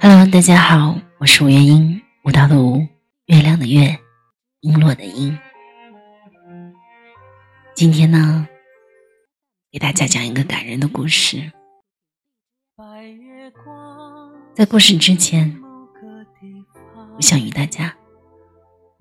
Hello，大家好，我是吴月英，舞蹈的舞，月亮的月，璎珞的璎。今天呢，给大家讲一个感人的故事。在故事之前，我想与大家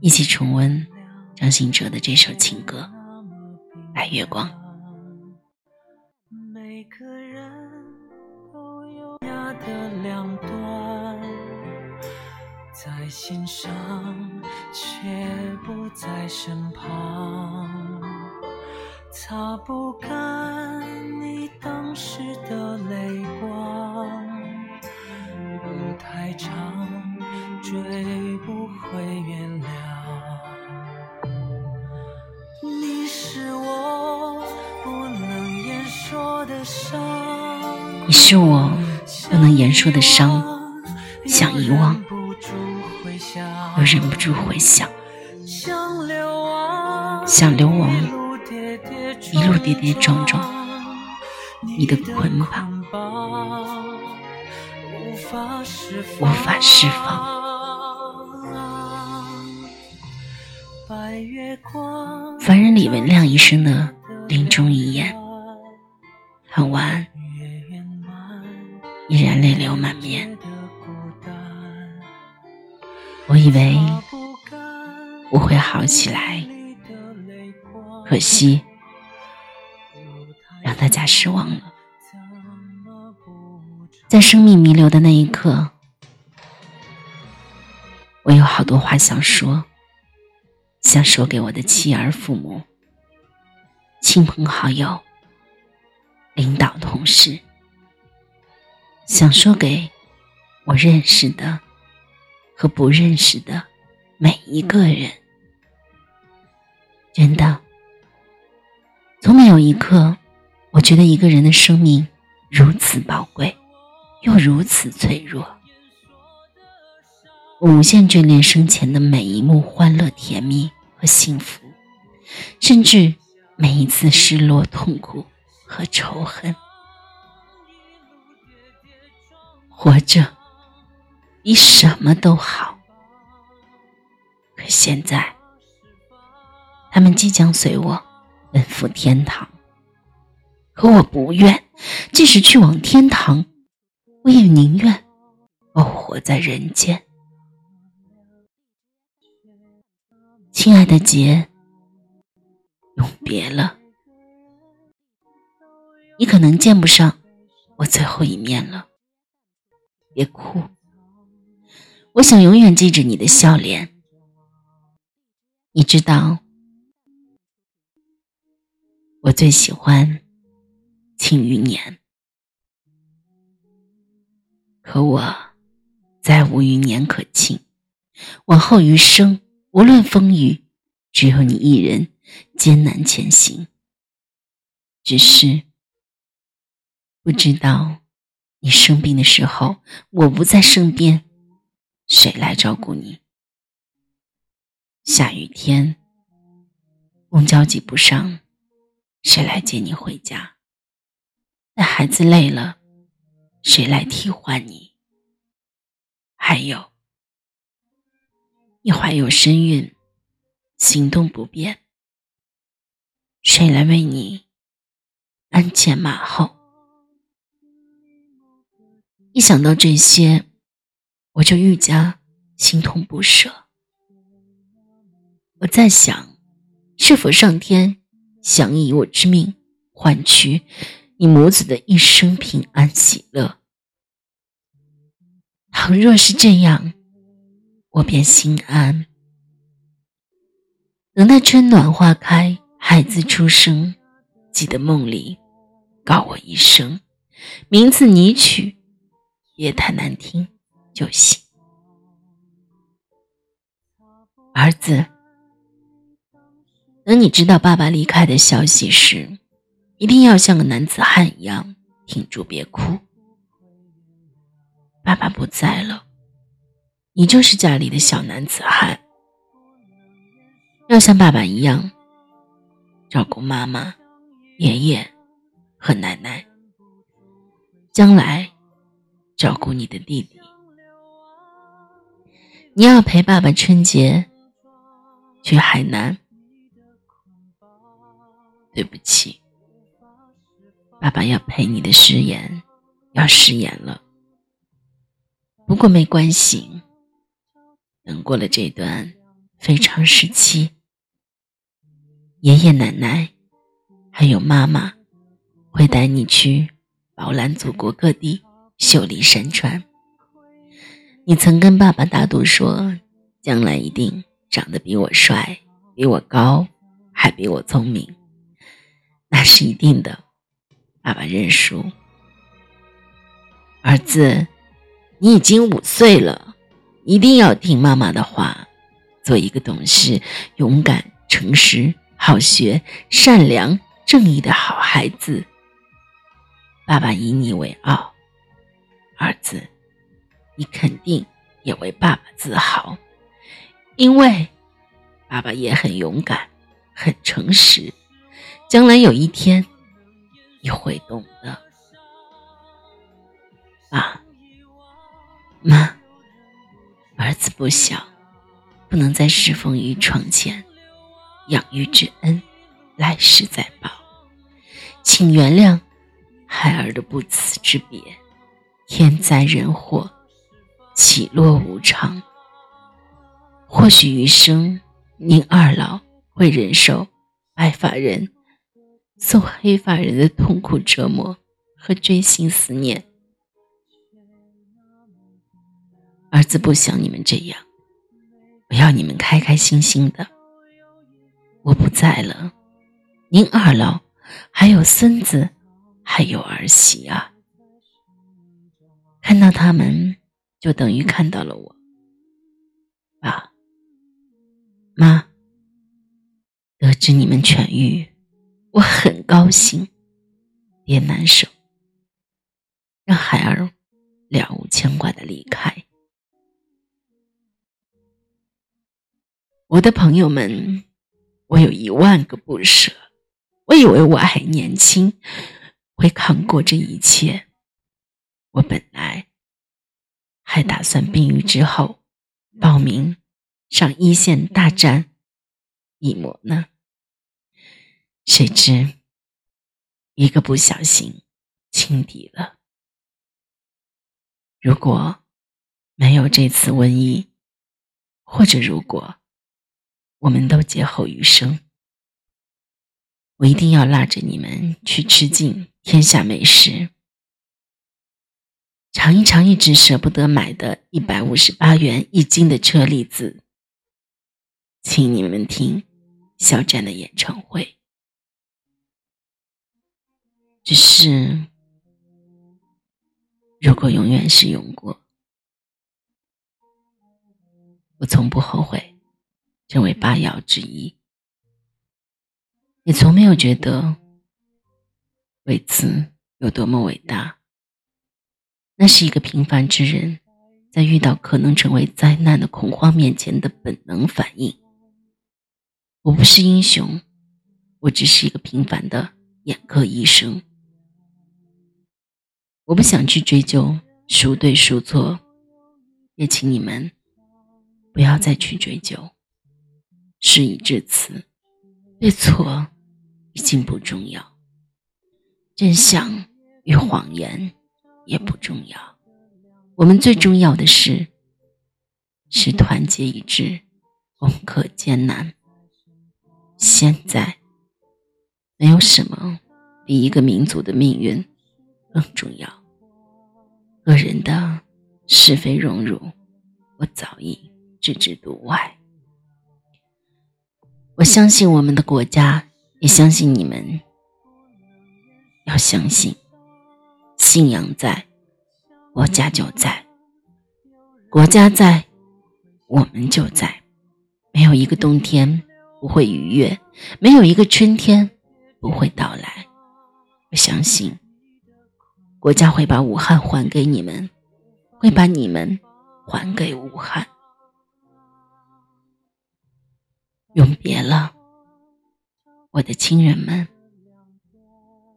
一起重温张信哲的这首情歌《白月光》。每个人的两端，在心上却不在身旁，擦不干你当时的泪光。太长，追不回原谅。你是我不能言说的伤，你是我不能言说的伤，想遗忘，又忍不住回想，想流亡，一路跌跌撞撞，你的捆绑。无法释放。凡人李文亮医生的临终遗言，很晚，依然泪流满面。我以为我会好起来，可惜让大家失望了。在生命弥留的那一刻，我有好多话想说，想说给我的妻儿、父母、亲朋好友、领导、同事，想说给我认识的和不认识的每一个人。真的，从没有一刻，我觉得一个人的生命如此宝贵。又如此脆弱，我无限眷恋生前的每一幕欢乐、甜蜜和幸福，甚至每一次失落、痛苦和仇恨。活着比什么都好，可现在，他们即将随我奔赴天堂，可我不愿，即使去往天堂。我也宁愿我活在人间，亲爱的杰，永别了。你可能见不上我最后一面了，别哭。我想永远记着你的笑脸。你知道，我最喜欢《庆余年》。可我再无余年可庆，往后余生，无论风雨，只有你一人艰难前行。只是不知道你生病的时候，我不在身边，谁来照顾你？下雨天，公交挤不上，谁来接你回家？那孩子累了。谁来替换你？还有，你怀有身孕，行动不便，谁来为你鞍前马后？一想到这些，我就愈加心痛不舍。我在想，是否上天想以我之命换取？你母子的一生平安喜乐。倘若是这样，我便心安。等待春暖花开，孩子出生，记得梦里告我一声，名字你取，别太难听就行。儿子，等你知道爸爸离开的消息时。一定要像个男子汉一样挺住，别哭。爸爸不在了，你就是家里的小男子汉。要像爸爸一样照顾妈妈、爷爷和奶奶。将来照顾你的弟弟。你要陪爸爸春节去海南。对不起，爸爸要陪你的誓言要食言了。不过没关系，等过了这段非常时期，爷爷奶奶还有妈妈会带你去饱览祖国各地秀丽山川。你曾跟爸爸打赌说，将来一定长得比我帅，比我高，还比我聪明。那是一定的，爸爸认输。儿子，你已经五岁了，一定要听妈妈的话，做一个懂事、勇敢、诚实、好学、善良、正义的好孩子。爸爸以你为傲，儿子，你肯定也为爸爸自豪，因为爸爸也很勇敢，很诚实。将来有一天，你会懂的。爸妈，儿子不小，不能在侍奉于床前，养育之恩，来世再报。请原谅孩儿的不辞之别。天灾人祸，起落无常，或许余生您二老会忍受白发人。送黑发人的痛苦折磨和锥心思念，儿子不想你们这样，我要你们开开心心的。我不在了，您二老还有孙子，还有儿媳啊，看到他们就等于看到了我。爸妈，得知你们痊愈。我很高兴，别难受，让孩儿了无牵挂的离开。我的朋友们，我有一万个不舍。我以为我还年轻，会扛过这一切。我本来还打算病愈之后报名上一线大战一模呢。谁知，一个不小心轻敌了。如果没有这次瘟疫，或者如果我们都劫后余生，我一定要拉着你们去吃尽天下美食，尝一尝一直舍不得买的一百五十八元一斤的车厘子，请你们听肖战的演唱会。只是，如果永远是用过，我从不后悔成为八爻之一，也从没有觉得为此有多么伟大。那是一个平凡之人在遇到可能成为灾难的恐慌面前的本能反应。我不是英雄，我只是一个平凡的眼科医生。我不想去追究孰对孰错，也请你们不要再去追究。事已至此，对错已经不重要，真相与谎言也不重要。我们最重要的是是团结一致，攻克艰难。现在没有什么比一个民族的命运更重要。个人的是非荣辱，我早已置之度外。我相信我们的国家，也相信你们。要相信，信仰在，国家就在；国家在，我们就在。没有一个冬天不会逾越，没有一个春天不会到来。我相信。国家会把武汉还给你们，会把你们还给武汉。永别了，我的亲人们；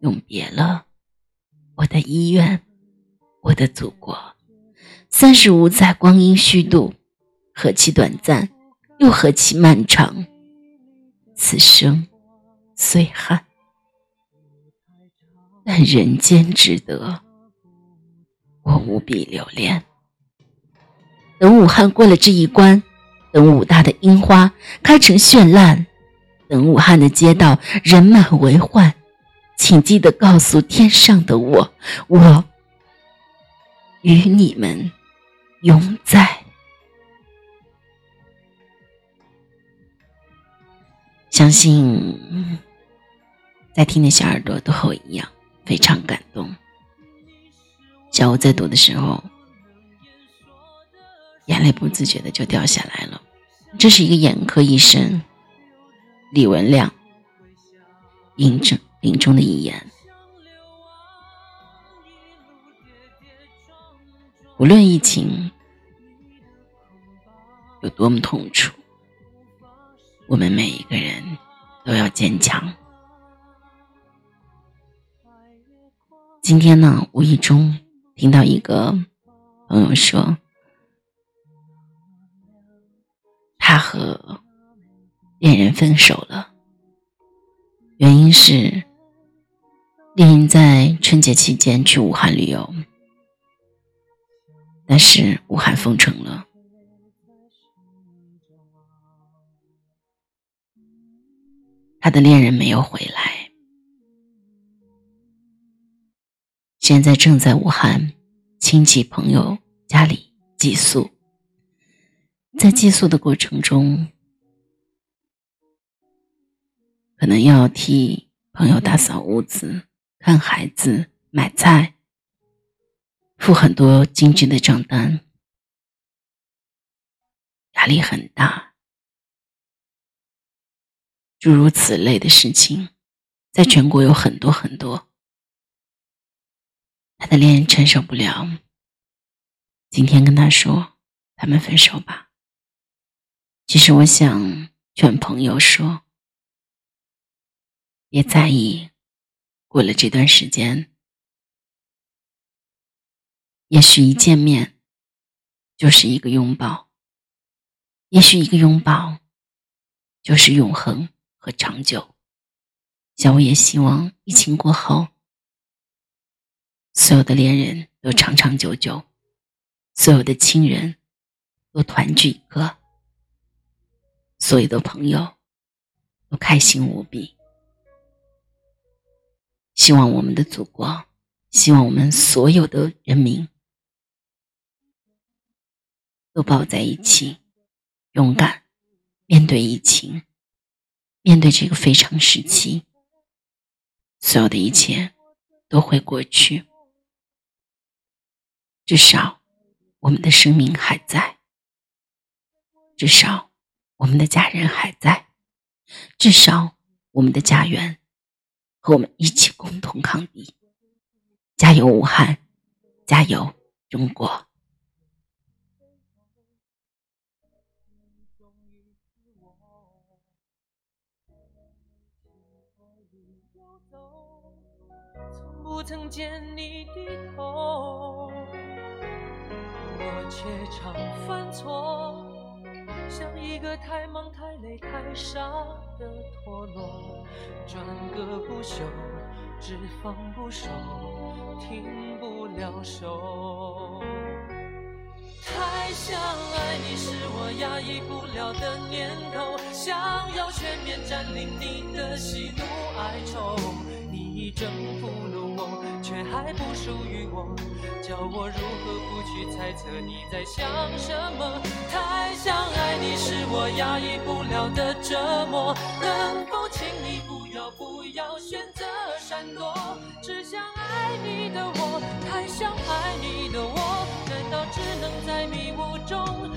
永别了，我的医院，我的祖国，三十五载光阴虚度，何其短暂，又何其漫长。此生虽憾，但人间值得，我无比留恋。等武汉过了这一关，等武大的樱花开成绚烂，等武汉的街道人满为患，请记得告诉天上的我，我与你们永在。相信在听的小耳朵都和我一样非常感动。小我在读的时候。眼泪不自觉的就掉下来了。这是一个眼科医生李文亮临终临终的遗言。无论疫情有多么痛楚，我们每一个人都要坚强。今天呢，无意中听到一个朋友说。他和恋人分手了，原因是丽英在春节期间去武汉旅游，但是武汉封城了，他的恋人没有回来，现在正在武汉亲戚朋友家里寄宿。在寄宿的过程中，可能要替朋友打扫屋子、看孩子、买菜，付很多精致的账单，压力很大。诸如此类的事情，在全国有很多很多。他的恋人承受不了，今天跟他说：“他们分手吧。”其实我想劝朋友说：“别在意，过了这段时间，也许一见面就是一个拥抱，也许一个拥抱就是永恒和长久。”小薇也希望疫情过后，所有的恋人都长长久久，所有的亲人都团聚一个。所有的朋友都开心无比，希望我们的祖国，希望我们所有的人民都抱在一起，勇敢面对疫情，面对这个非常时期，所有的一切都会过去，至少我们的生命还在，至少。我们的家人还在，至少我们的家园和我们一起共同抗敌。加油，武汉！加油，中国！从不曾见你低头，我却常犯错。像一个太忙太累太傻的陀螺，转个不休，只放不收，停不了手。太想爱你是我压抑不了的念头，想要全面占领你的喜怒哀愁，你已征服了我，却还不属于我。叫我如何不去猜测你在想什么太想爱你是我压抑不了的折磨能否请你不要不要选择闪躲只想爱你的我太想爱你的我难道只能在迷雾中